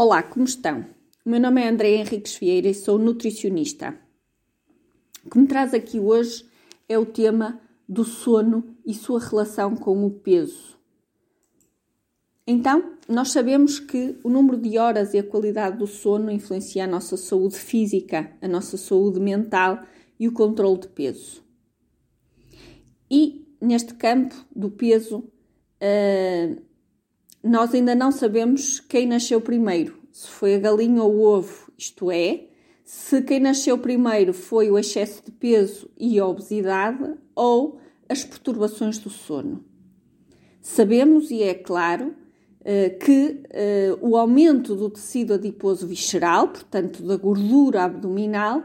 Olá, como estão? O meu nome é André Henriques Vieira e sou nutricionista. O que me traz aqui hoje é o tema do sono e sua relação com o peso. Então, nós sabemos que o número de horas e a qualidade do sono influencia a nossa saúde física, a nossa saúde mental e o controle de peso. E neste campo do peso, uh, nós ainda não sabemos quem nasceu primeiro, se foi a galinha ou o ovo, isto é, se quem nasceu primeiro foi o excesso de peso e a obesidade ou as perturbações do sono. Sabemos, e é claro, eh, que eh, o aumento do tecido adiposo visceral, portanto da gordura abdominal,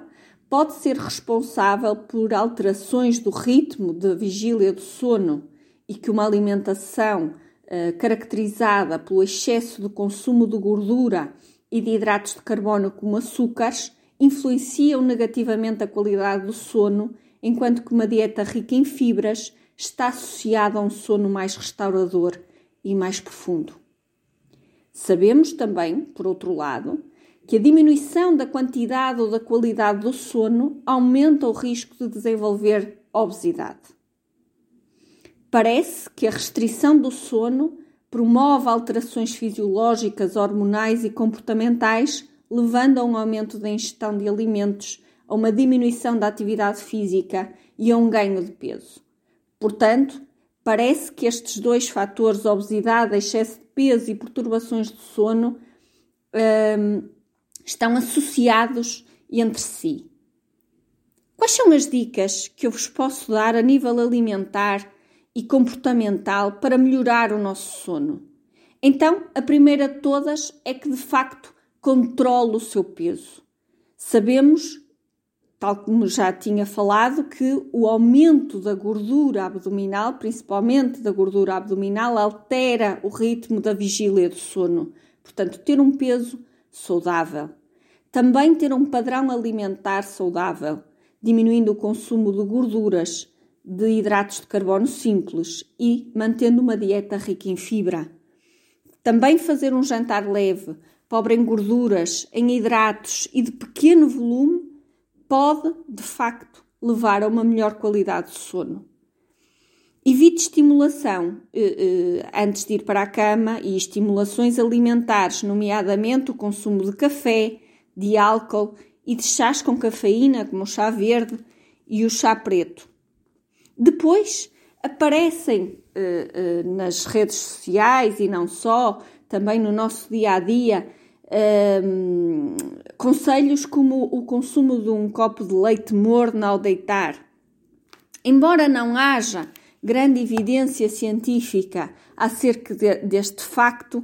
pode ser responsável por alterações do ritmo de vigília do sono e que uma alimentação caracterizada pelo excesso de consumo de gordura e de hidratos de carbono como açúcares, influenciam negativamente a qualidade do sono, enquanto que uma dieta rica em fibras está associada a um sono mais restaurador e mais profundo. Sabemos também, por outro lado, que a diminuição da quantidade ou da qualidade do sono aumenta o risco de desenvolver obesidade. Parece que a restrição do sono promove alterações fisiológicas, hormonais e comportamentais, levando a um aumento da ingestão de alimentos, a uma diminuição da atividade física e a um ganho de peso. Portanto, parece que estes dois fatores, obesidade, excesso de peso e perturbações do sono, hum, estão associados entre si. Quais são as dicas que eu vos posso dar a nível alimentar e comportamental para melhorar o nosso sono. Então, a primeira de todas é que de facto controle o seu peso. Sabemos, tal como já tinha falado, que o aumento da gordura abdominal, principalmente da gordura abdominal, altera o ritmo da vigília do sono. Portanto, ter um peso saudável. Também ter um padrão alimentar saudável, diminuindo o consumo de gorduras de hidratos de carbono simples e mantendo uma dieta rica em fibra. Também fazer um jantar leve, pobre em gorduras, em hidratos e de pequeno volume pode, de facto, levar a uma melhor qualidade de sono. Evite estimulação eh, eh, antes de ir para a cama e estimulações alimentares, nomeadamente o consumo de café, de álcool e de chás com cafeína, como o chá verde e o chá preto. Depois aparecem uh, uh, nas redes sociais e não só, também no nosso dia a dia, uh, conselhos como o consumo de um copo de leite morno ao deitar. Embora não haja grande evidência científica acerca de, deste facto,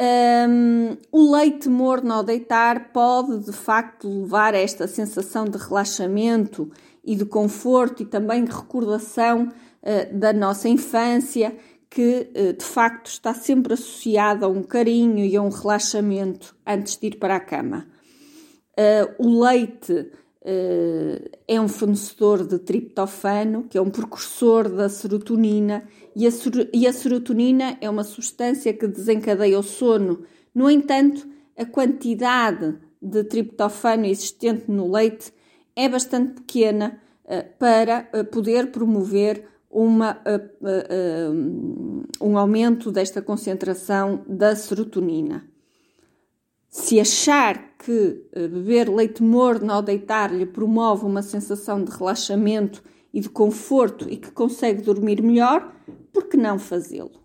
um, o leite morno ao deitar pode de facto levar a esta sensação de relaxamento e de conforto e também de recordação uh, da nossa infância, que uh, de facto está sempre associada a um carinho e a um relaxamento antes de ir para a cama. Uh, o leite é um fornecedor de triptofano, que é um precursor da serotonina, e a, e a serotonina é uma substância que desencadeia o sono. No entanto, a quantidade de triptofano existente no leite é bastante pequena uh, para uh, poder promover uma, uh, um aumento desta concentração da serotonina. Se achar que beber leite morno ao deitar lhe promove uma sensação de relaxamento e de conforto e que consegue dormir melhor, por que não fazê-lo?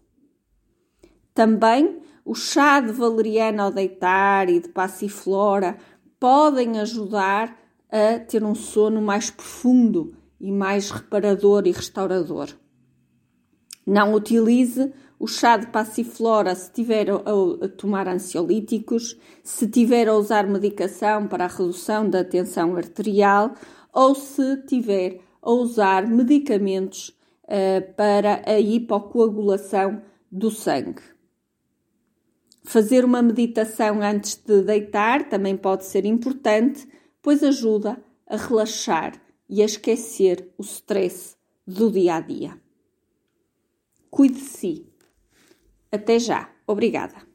Também o chá de valeriana ao deitar e de passiflora podem ajudar a ter um sono mais profundo e mais reparador e restaurador. Não utilize o chá de passiflora se tiver a, tomar ansiolíticos, se tiver a usar medicação para a redução da tensão arterial ou se tiver a usar medicamentos uh, para a hipocoagulação do sangue. Fazer uma meditação antes de deitar também pode ser importante pois ajuda a relaxar e a esquecer o stress do dia a dia. Cuide de si. Até já. Obrigada.